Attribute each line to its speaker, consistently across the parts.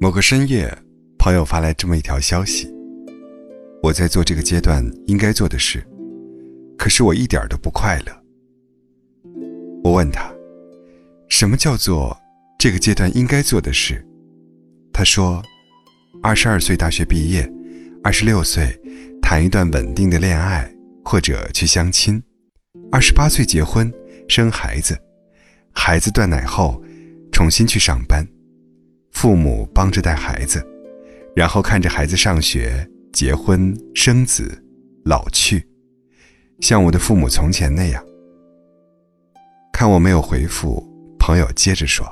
Speaker 1: 某个深夜，朋友发来这么一条消息：我在做这个阶段应该做的事，可是我一点都不快乐。我问他，什么叫做这个阶段应该做的事？他说，二十二岁大学毕业，二十六岁谈一段稳定的恋爱或者去相亲，二十八岁结婚生孩子，孩子断奶后重新去上班。父母帮着带孩子，然后看着孩子上学、结婚、生子、老去，像我的父母从前那样。看我没有回复，朋友接着说：“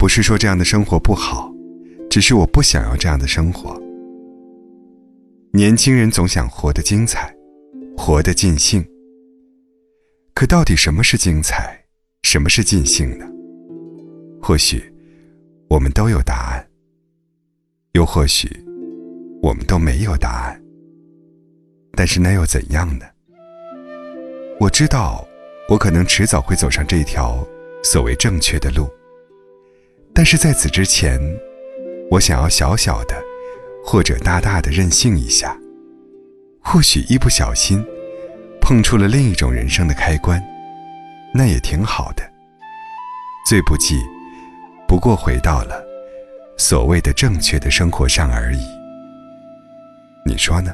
Speaker 1: 不是说这样的生活不好，只是我不想要这样的生活。年轻人总想活得精彩，活得尽兴。可到底什么是精彩，什么是尽兴呢？或许……”我们都有答案，又或许我们都没有答案。但是那又怎样呢？我知道，我可能迟早会走上这条所谓正确的路。但是在此之前，我想要小小的或者大大的任性一下。或许一不小心碰触了另一种人生的开关，那也挺好的。最不济。不过回到了所谓的正确的生活上而已，你说呢？